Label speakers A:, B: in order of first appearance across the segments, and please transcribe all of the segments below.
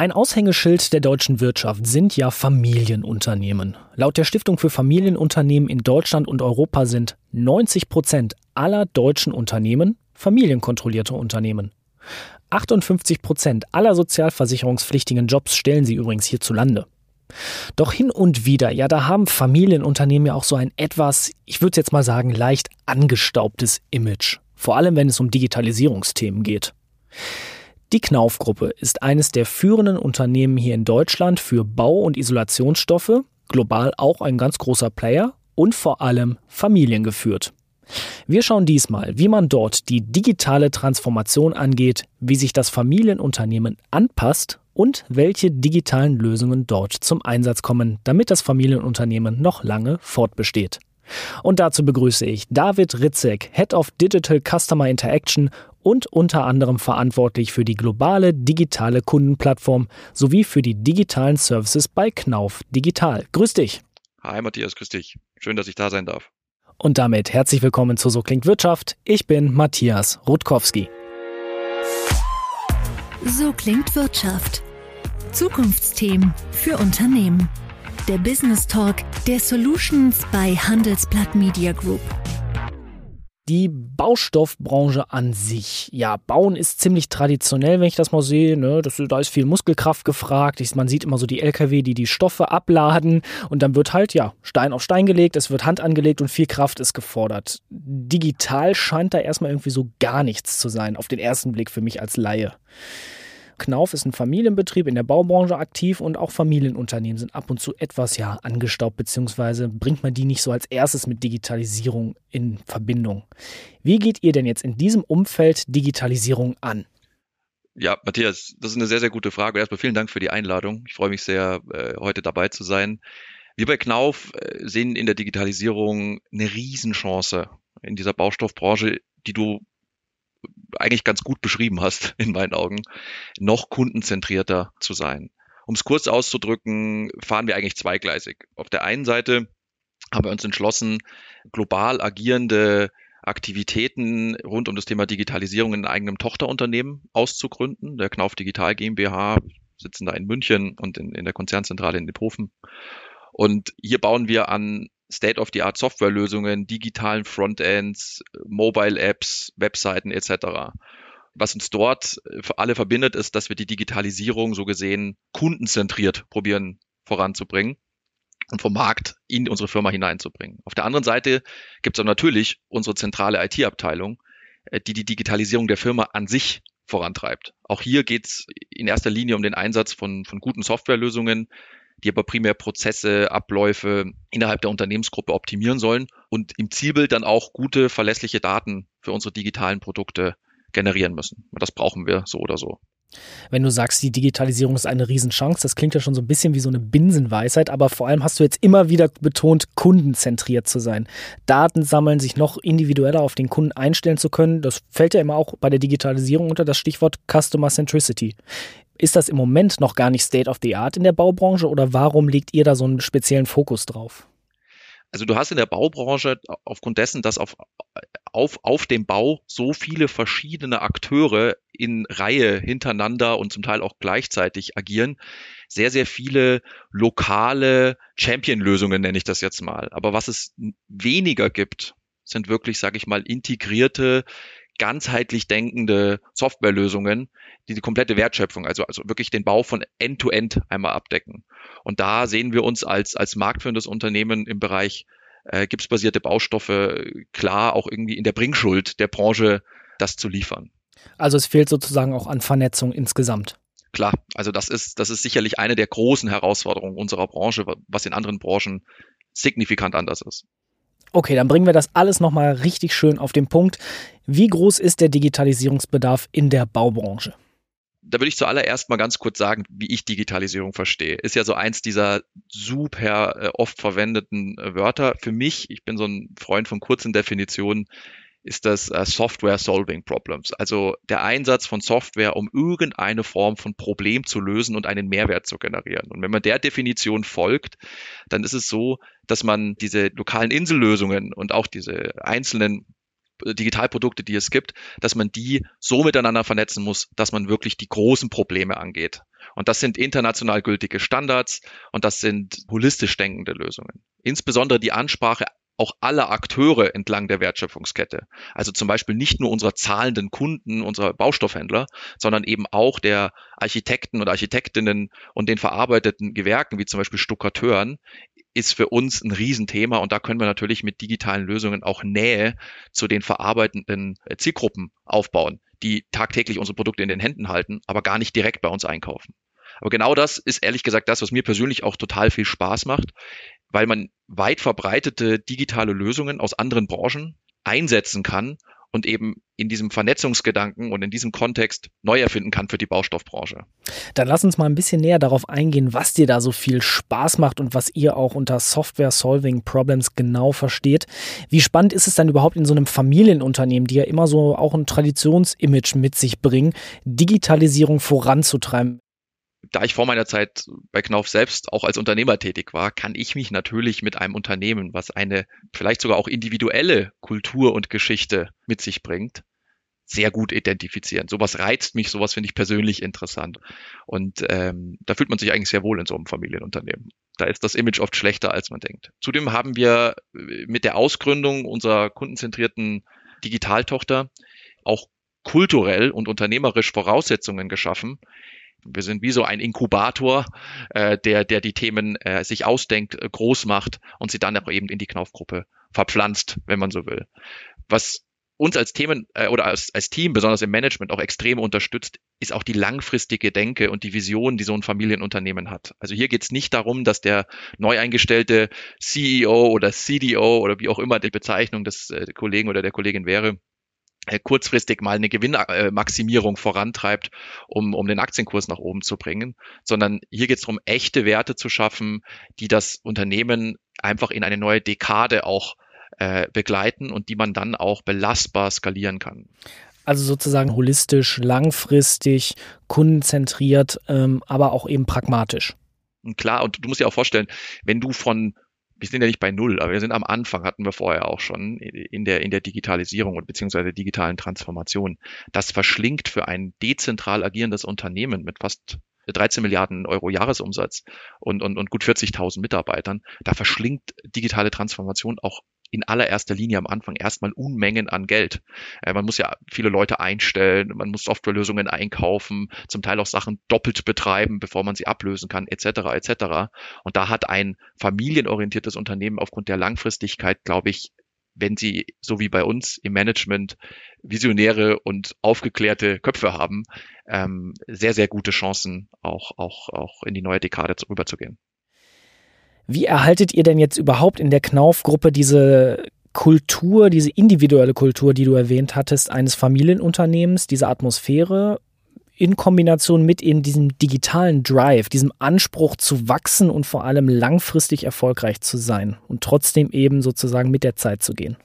A: Ein Aushängeschild der deutschen Wirtschaft sind ja Familienunternehmen. Laut der Stiftung für Familienunternehmen in Deutschland und Europa sind 90 Prozent aller deutschen Unternehmen familienkontrollierte Unternehmen. 58 Prozent aller sozialversicherungspflichtigen Jobs stellen sie übrigens hierzulande. Doch hin und wieder, ja, da haben Familienunternehmen ja auch so ein etwas, ich würde jetzt mal sagen, leicht angestaubtes Image. Vor allem, wenn es um Digitalisierungsthemen geht. Die Knauf-Gruppe ist eines der führenden Unternehmen hier in Deutschland für Bau- und Isolationsstoffe, global auch ein ganz großer Player und vor allem familiengeführt. Wir schauen diesmal, wie man dort die digitale Transformation angeht, wie sich das Familienunternehmen anpasst und welche digitalen Lösungen dort zum Einsatz kommen, damit das Familienunternehmen noch lange fortbesteht. Und dazu begrüße ich David Ritzek, Head of Digital Customer Interaction und unter anderem verantwortlich für die globale digitale Kundenplattform sowie für die digitalen Services bei Knauf Digital. Grüß dich.
B: Hi Matthias, grüß dich. Schön, dass ich da sein darf.
A: Und damit herzlich willkommen zu So klingt Wirtschaft. Ich bin Matthias Rutkowski.
C: So klingt Wirtschaft. Zukunftsthemen für Unternehmen. Der Business Talk der Solutions bei Handelsblatt Media Group
A: die Baustoffbranche an sich. Ja, Bauen ist ziemlich traditionell, wenn ich das mal sehe. Ne? Das, da ist viel Muskelkraft gefragt. Ich, man sieht immer so die LKW, die die Stoffe abladen und dann wird halt, ja, Stein auf Stein gelegt, es wird Hand angelegt und viel Kraft ist gefordert. Digital scheint da erstmal irgendwie so gar nichts zu sein, auf den ersten Blick für mich als Laie. Knauf ist ein Familienbetrieb in der Baubranche aktiv und auch Familienunternehmen sind ab und zu etwas ja angestaubt, beziehungsweise bringt man die nicht so als erstes mit Digitalisierung in Verbindung. Wie geht ihr denn jetzt in diesem Umfeld Digitalisierung an?
B: Ja, Matthias, das ist eine sehr, sehr gute Frage. Erstmal vielen Dank für die Einladung. Ich freue mich sehr, äh, heute dabei zu sein. Wir bei Knauf äh, sehen in der Digitalisierung eine Riesenchance in dieser Baustoffbranche, die du eigentlich ganz gut beschrieben hast, in meinen Augen, noch kundenzentrierter zu sein. Um es kurz auszudrücken, fahren wir eigentlich zweigleisig. Auf der einen Seite haben wir uns entschlossen, global agierende Aktivitäten rund um das Thema Digitalisierung in eigenem Tochterunternehmen auszugründen. Der Knauf Digital GmbH sitzen da in München und in, in der Konzernzentrale in Liphofen. Und hier bauen wir an State-of-the-Art Softwarelösungen, digitalen Frontends, Mobile-Apps, Webseiten etc. Was uns dort für alle verbindet, ist, dass wir die Digitalisierung so gesehen kundenzentriert probieren voranzubringen und vom Markt in unsere Firma hineinzubringen. Auf der anderen Seite gibt es natürlich unsere zentrale IT-Abteilung, äh, die die Digitalisierung der Firma an sich vorantreibt. Auch hier geht es in erster Linie um den Einsatz von, von guten Softwarelösungen, die aber primär Prozesse, Abläufe innerhalb der Unternehmensgruppe optimieren sollen und im Zielbild dann auch gute, verlässliche Daten für unsere digitalen Produkte generieren müssen. Das brauchen wir so oder so.
A: Wenn du sagst, die Digitalisierung ist eine Riesenchance, das klingt ja schon so ein bisschen wie so eine Binsenweisheit, aber vor allem hast du jetzt immer wieder betont, kundenzentriert zu sein. Daten sammeln, sich noch individueller auf den Kunden einstellen zu können, das fällt ja immer auch bei der Digitalisierung unter das Stichwort Customer Centricity. Ist das im Moment noch gar nicht State of the Art in der Baubranche oder warum legt ihr da so einen speziellen Fokus drauf?
B: Also du hast in der Baubranche aufgrund dessen, dass auf, auf, auf dem Bau so viele verschiedene Akteure in Reihe hintereinander und zum Teil auch gleichzeitig agieren, sehr, sehr viele lokale Champion-Lösungen, nenne ich das jetzt mal. Aber was es weniger gibt, sind wirklich, sage ich mal, integrierte, ganzheitlich denkende Softwarelösungen, die die komplette Wertschöpfung, also, also wirklich den Bau von End-to-End -End einmal abdecken. Und da sehen wir uns als, als marktführendes Unternehmen im Bereich äh, gipsbasierte Baustoffe klar auch irgendwie in der Bringschuld der Branche, das zu liefern.
A: Also es fehlt sozusagen auch an Vernetzung insgesamt.
B: Klar, also das ist, das ist sicherlich eine der großen Herausforderungen unserer Branche, was in anderen Branchen signifikant anders ist.
A: Okay, dann bringen wir das alles nochmal richtig schön auf den Punkt. Wie groß ist der Digitalisierungsbedarf in der Baubranche?
B: da würde ich zuallererst mal ganz kurz sagen, wie ich Digitalisierung verstehe. Ist ja so eins dieser super äh, oft verwendeten äh, Wörter. Für mich, ich bin so ein Freund von kurzen Definitionen, ist das äh, Software Solving Problems. Also der Einsatz von Software, um irgendeine Form von Problem zu lösen und einen Mehrwert zu generieren. Und wenn man der Definition folgt, dann ist es so, dass man diese lokalen Insellösungen und auch diese einzelnen Digitalprodukte, die es gibt, dass man die so miteinander vernetzen muss, dass man wirklich die großen Probleme angeht. Und das sind international gültige Standards und das sind holistisch denkende Lösungen. Insbesondere die Ansprache auch aller Akteure entlang der Wertschöpfungskette. Also zum Beispiel nicht nur unserer zahlenden Kunden, unserer Baustoffhändler, sondern eben auch der Architekten und Architektinnen und den verarbeiteten Gewerken, wie zum Beispiel Stuckateuren, ist für uns ein Riesenthema und da können wir natürlich mit digitalen Lösungen auch Nähe zu den verarbeitenden Zielgruppen aufbauen, die tagtäglich unsere Produkte in den Händen halten, aber gar nicht direkt bei uns einkaufen. Aber genau das ist ehrlich gesagt das, was mir persönlich auch total viel Spaß macht, weil man weit verbreitete digitale Lösungen aus anderen Branchen einsetzen kann und eben in diesem Vernetzungsgedanken und in diesem Kontext neu erfinden kann für die Baustoffbranche.
A: Dann lass uns mal ein bisschen näher darauf eingehen, was dir da so viel Spaß macht und was ihr auch unter Software Solving Problems genau versteht. Wie spannend ist es dann überhaupt in so einem Familienunternehmen, die ja immer so auch ein Traditionsimage mit sich bringen, Digitalisierung voranzutreiben?
B: Da ich vor meiner Zeit bei Knauf selbst auch als Unternehmer tätig war, kann ich mich natürlich mit einem Unternehmen, was eine vielleicht sogar auch individuelle Kultur und Geschichte mit sich bringt, sehr gut identifizieren. Sowas reizt mich, sowas finde ich persönlich interessant. Und ähm, da fühlt man sich eigentlich sehr wohl in so einem Familienunternehmen. Da ist das Image oft schlechter, als man denkt. Zudem haben wir mit der Ausgründung unserer kundenzentrierten Digitaltochter auch kulturell und unternehmerisch Voraussetzungen geschaffen, wir sind wie so ein Inkubator, äh, der, der die Themen äh, sich ausdenkt, äh, groß macht und sie dann auch eben in die Knaufgruppe verpflanzt, wenn man so will. Was uns als Themen äh, oder als, als Team, besonders im Management, auch extrem unterstützt, ist auch die langfristige Denke und die Vision, die so ein Familienunternehmen hat. Also hier geht es nicht darum, dass der neu eingestellte CEO oder CDO oder wie auch immer die Bezeichnung des äh, Kollegen oder der Kollegin wäre, kurzfristig mal eine Gewinnmaximierung vorantreibt, um, um den Aktienkurs nach oben zu bringen, sondern hier geht es darum, echte Werte zu schaffen, die das Unternehmen einfach in eine neue Dekade auch äh, begleiten und die man dann auch belastbar skalieren kann.
A: Also sozusagen holistisch, langfristig, kundenzentriert, ähm, aber auch eben pragmatisch.
B: Klar, und du musst dir auch vorstellen, wenn du von wir sind ja nicht bei Null, aber wir sind am Anfang, hatten wir vorher auch schon in der, in der Digitalisierung und beziehungsweise digitalen Transformation. Das verschlingt für ein dezentral agierendes Unternehmen mit fast 13 Milliarden Euro Jahresumsatz und, und, und gut 40.000 Mitarbeitern. Da verschlingt digitale Transformation auch in allererster Linie am Anfang erstmal Unmengen an Geld. Äh, man muss ja viele Leute einstellen, man muss Softwarelösungen einkaufen, zum Teil auch Sachen doppelt betreiben, bevor man sie ablösen kann, etc. etc. Und da hat ein familienorientiertes Unternehmen aufgrund der Langfristigkeit, glaube ich, wenn sie so wie bei uns im Management visionäre und aufgeklärte Köpfe haben, ähm, sehr, sehr gute Chancen, auch, auch, auch in die neue Dekade rüberzugehen.
A: Wie erhaltet ihr denn jetzt überhaupt in der Knauf-Gruppe diese Kultur, diese individuelle Kultur, die du erwähnt hattest, eines Familienunternehmens, diese Atmosphäre in Kombination mit eben diesem digitalen Drive, diesem Anspruch zu wachsen und vor allem langfristig erfolgreich zu sein und trotzdem eben sozusagen mit der Zeit zu gehen?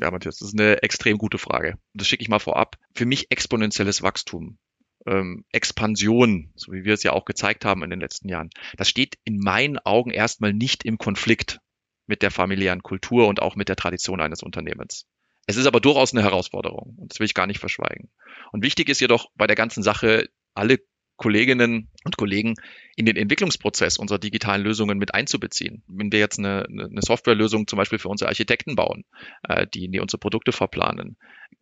B: Ja, Matthias, das ist eine extrem gute Frage. Das schicke ich mal vorab. Für mich exponentielles Wachstum ähm, Expansion, so wie wir es ja auch gezeigt haben in den letzten Jahren, das steht in meinen Augen erstmal nicht im Konflikt mit der familiären Kultur und auch mit der Tradition eines Unternehmens. Es ist aber durchaus eine Herausforderung und das will ich gar nicht verschweigen. Und wichtig ist jedoch bei der ganzen Sache, alle Kolleginnen und Kollegen in den Entwicklungsprozess unserer digitalen Lösungen mit einzubeziehen. Wenn wir jetzt eine, eine Softwarelösung zum Beispiel für unsere Architekten bauen, äh, die, die unsere Produkte verplanen,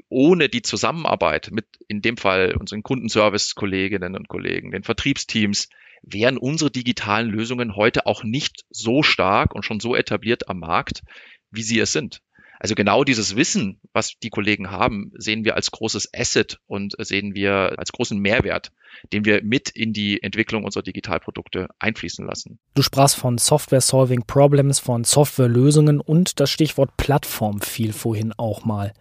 B: ohne die Zusammenarbeit mit in dem Fall unseren Kundenservice-Kolleginnen und Kollegen, den Vertriebsteams, wären unsere digitalen Lösungen heute auch nicht so stark und schon so etabliert am Markt, wie sie es sind. Also genau dieses Wissen, was die Kollegen haben, sehen wir als großes Asset und sehen wir als großen Mehrwert, den wir mit in die Entwicklung unserer Digitalprodukte einfließen lassen.
A: Du sprachst von Software Solving Problems, von Softwarelösungen und das Stichwort Plattform fiel vorhin auch mal.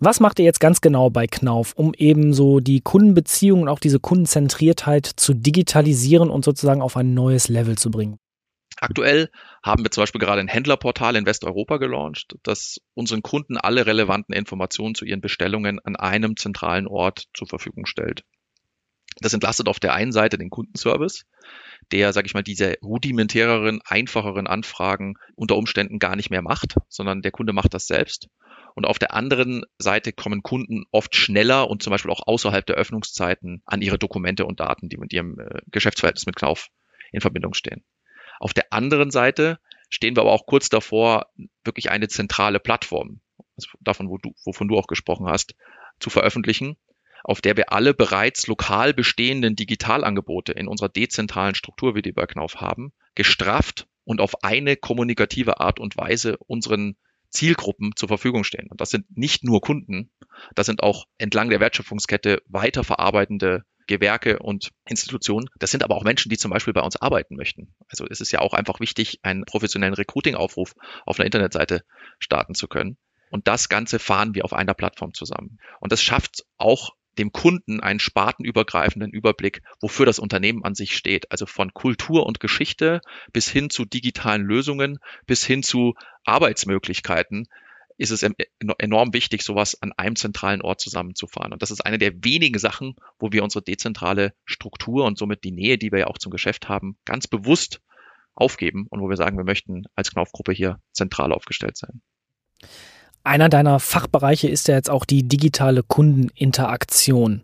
A: Was macht ihr jetzt ganz genau bei Knauf, um eben so die Kundenbeziehungen und auch diese Kundenzentriertheit zu digitalisieren und sozusagen auf ein neues Level zu bringen?
B: Aktuell haben wir zum Beispiel gerade ein Händlerportal in Westeuropa gelauncht, das unseren Kunden alle relevanten Informationen zu ihren Bestellungen an einem zentralen Ort zur Verfügung stellt. Das entlastet auf der einen Seite den Kundenservice, der, sage ich mal, diese rudimentäreren, einfacheren Anfragen unter Umständen gar nicht mehr macht, sondern der Kunde macht das selbst. Und auf der anderen Seite kommen Kunden oft schneller und zum Beispiel auch außerhalb der Öffnungszeiten an ihre Dokumente und Daten, die mit ihrem äh, Geschäftsverhältnis mit Knauf in Verbindung stehen. Auf der anderen Seite stehen wir aber auch kurz davor, wirklich eine zentrale Plattform, also davon, wo du, wovon du auch gesprochen hast, zu veröffentlichen, auf der wir alle bereits lokal bestehenden Digitalangebote in unserer dezentralen Struktur, wie die bei Knauf haben, gestrafft und auf eine kommunikative Art und Weise unseren Zielgruppen zur Verfügung stehen. Und das sind nicht nur Kunden, das sind auch entlang der Wertschöpfungskette weiterverarbeitende Gewerke und Institutionen. Das sind aber auch Menschen, die zum Beispiel bei uns arbeiten möchten. Also es ist ja auch einfach wichtig, einen professionellen Recruiting-Aufruf auf einer Internetseite starten zu können. Und das Ganze fahren wir auf einer Plattform zusammen. Und das schafft auch dem Kunden einen spartenübergreifenden Überblick, wofür das Unternehmen an sich steht. Also von Kultur und Geschichte bis hin zu digitalen Lösungen, bis hin zu Arbeitsmöglichkeiten ist es enorm wichtig, sowas an einem zentralen Ort zusammenzufahren. Und das ist eine der wenigen Sachen, wo wir unsere dezentrale Struktur und somit die Nähe, die wir ja auch zum Geschäft haben, ganz bewusst aufgeben und wo wir sagen, wir möchten als Knaufgruppe hier zentral aufgestellt sein.
A: Einer deiner Fachbereiche ist ja jetzt auch die digitale Kundeninteraktion.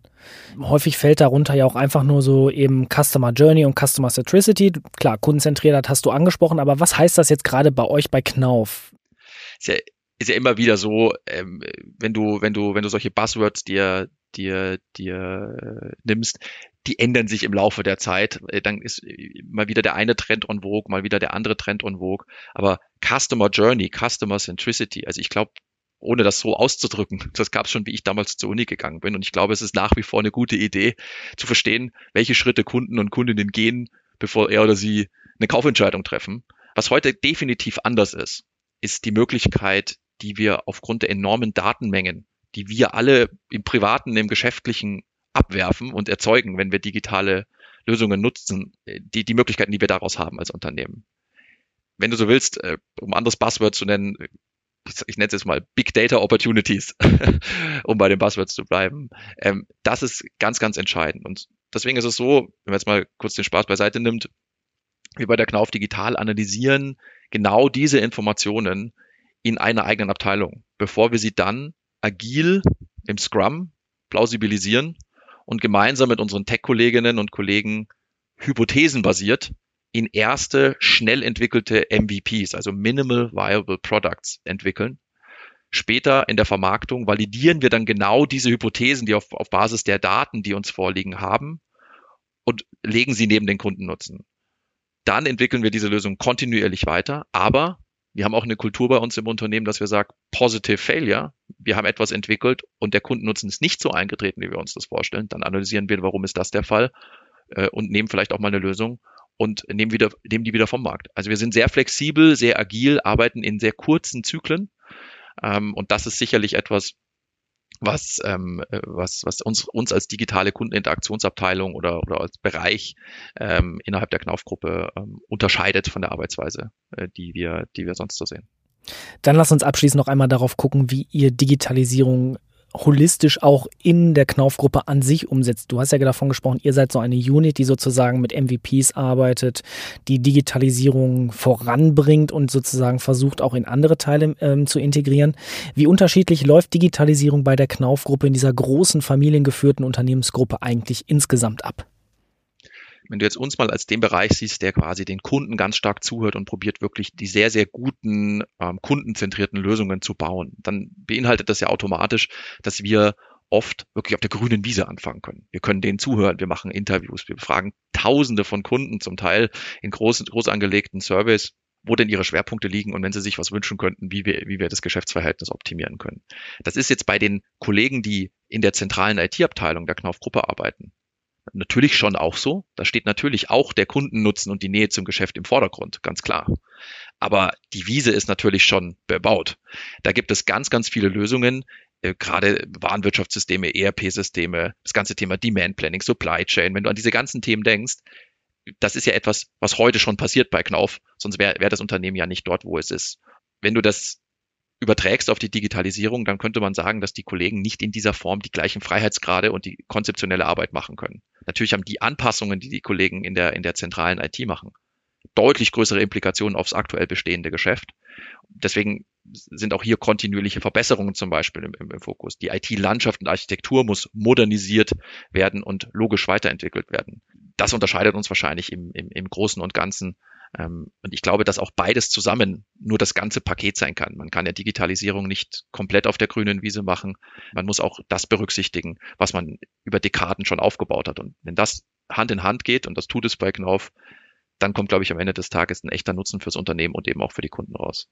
A: Häufig fällt darunter ja auch einfach nur so eben Customer Journey und Customer Centricity. Klar, kundenzentriert hast du angesprochen, aber was heißt das jetzt gerade bei euch bei Knauf?
B: Ja, ist ja immer wieder so, ähm, wenn du, wenn du, wenn du solche Buzzwords dir, dir, dir äh, nimmst, die ändern sich im Laufe der Zeit. Äh, dann ist mal wieder der eine Trend on vogue, mal wieder der andere Trend on vogue. Aber Customer Journey, Customer Centricity, also ich glaube, ohne das so auszudrücken. Das gab es schon, wie ich damals zur Uni gegangen bin. Und ich glaube, es ist nach wie vor eine gute Idee, zu verstehen, welche Schritte Kunden und Kundinnen gehen, bevor er oder sie eine Kaufentscheidung treffen. Was heute definitiv anders ist, ist die Möglichkeit, die wir aufgrund der enormen Datenmengen, die wir alle im privaten, im geschäftlichen abwerfen und erzeugen, wenn wir digitale Lösungen nutzen, die, die Möglichkeiten, die wir daraus haben als Unternehmen. Wenn du so willst, äh, um anderes Buzzword zu nennen, ich nenne es jetzt mal Big Data Opportunities, um bei den Buzzwords zu bleiben. Ähm, das ist ganz, ganz entscheidend. Und deswegen ist es so, wenn man jetzt mal kurz den Spaß beiseite nimmt, wir bei der Knauf Digital analysieren genau diese Informationen in einer eigenen Abteilung, bevor wir sie dann agil im Scrum plausibilisieren und gemeinsam mit unseren Tech-Kolleginnen und Kollegen hypothesenbasiert in erste schnell entwickelte MVPs, also Minimal Viable Products entwickeln. Später in der Vermarktung validieren wir dann genau diese Hypothesen, die auf, auf Basis der Daten, die uns vorliegen, haben und legen sie neben den Kundennutzen. Dann entwickeln wir diese Lösung kontinuierlich weiter, aber wir haben auch eine Kultur bei uns im Unternehmen, dass wir sagen, positive failure. Wir haben etwas entwickelt und der Kundennutzen ist nicht so eingetreten, wie wir uns das vorstellen. Dann analysieren wir, warum ist das der Fall äh, und nehmen vielleicht auch mal eine Lösung und nehmen, wieder, nehmen die wieder vom Markt. Also wir sind sehr flexibel, sehr agil, arbeiten in sehr kurzen Zyklen. Ähm, und das ist sicherlich etwas, was, ähm, was, was uns, uns als digitale Kundeninteraktionsabteilung oder, oder als Bereich ähm, innerhalb der Knaufgruppe ähm, unterscheidet von der Arbeitsweise, äh, die, wir, die wir sonst so sehen.
A: Dann lass uns abschließend noch einmal darauf gucken, wie ihr Digitalisierung holistisch auch in der Knaufgruppe an sich umsetzt. Du hast ja davon gesprochen, ihr seid so eine Unit, die sozusagen mit MVPs arbeitet, die Digitalisierung voranbringt und sozusagen versucht auch in andere Teile ähm, zu integrieren. Wie unterschiedlich läuft Digitalisierung bei der Knaufgruppe in dieser großen familiengeführten Unternehmensgruppe eigentlich insgesamt ab?
B: Wenn du jetzt uns mal als den Bereich siehst, der quasi den Kunden ganz stark zuhört und probiert wirklich die sehr, sehr guten ähm, kundenzentrierten Lösungen zu bauen, dann beinhaltet das ja automatisch, dass wir oft wirklich auf der grünen Wiese anfangen können. Wir können denen zuhören, wir machen Interviews, wir befragen Tausende von Kunden, zum Teil in groß, groß angelegten Surveys, wo denn ihre Schwerpunkte liegen und wenn sie sich was wünschen könnten, wie wir, wie wir das Geschäftsverhältnis optimieren können. Das ist jetzt bei den Kollegen, die in der zentralen IT-Abteilung der Knauf-Gruppe arbeiten, natürlich schon auch so. Da steht natürlich auch der Kundennutzen und die Nähe zum Geschäft im Vordergrund, ganz klar. Aber die Wiese ist natürlich schon bebaut. Da gibt es ganz, ganz viele Lösungen, äh, gerade Warenwirtschaftssysteme, ERP-Systeme, das ganze Thema Demand Planning, Supply Chain. Wenn du an diese ganzen Themen denkst, das ist ja etwas, was heute schon passiert bei Knauf, sonst wäre wär das Unternehmen ja nicht dort, wo es ist. Wenn du das überträgst auf die Digitalisierung, dann könnte man sagen, dass die Kollegen nicht in dieser Form die gleichen Freiheitsgrade und die konzeptionelle Arbeit machen können. Natürlich haben die Anpassungen, die die Kollegen in der, in der zentralen IT machen, deutlich größere Implikationen aufs aktuell bestehende Geschäft. Deswegen sind auch hier kontinuierliche Verbesserungen zum Beispiel im, im, im Fokus. Die IT-Landschaft und Architektur muss modernisiert werden und logisch weiterentwickelt werden. Das unterscheidet uns wahrscheinlich im, im, im Großen und Ganzen und ich glaube, dass auch beides zusammen nur das ganze Paket sein kann. Man kann ja Digitalisierung nicht komplett auf der grünen Wiese machen. Man muss auch das berücksichtigen, was man über Dekaden schon aufgebaut hat. Und wenn das Hand in Hand geht, und das tut es bei Knauf, dann kommt, glaube ich, am Ende des Tages ein echter Nutzen fürs Unternehmen und eben auch für die Kunden raus.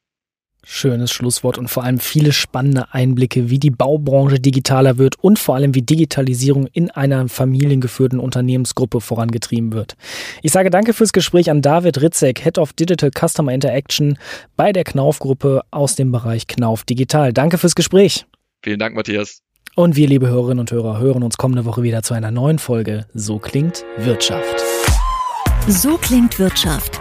A: Schönes Schlusswort und vor allem viele spannende Einblicke, wie die Baubranche digitaler wird und vor allem wie Digitalisierung in einer familiengeführten Unternehmensgruppe vorangetrieben wird. Ich sage danke fürs Gespräch an David Ritzek, Head of Digital Customer Interaction bei der Knauf-Gruppe aus dem Bereich Knauf Digital. Danke fürs Gespräch.
B: Vielen Dank, Matthias.
A: Und wir, liebe Hörerinnen und Hörer, hören uns kommende Woche wieder zu einer neuen Folge So klingt Wirtschaft.
C: So klingt Wirtschaft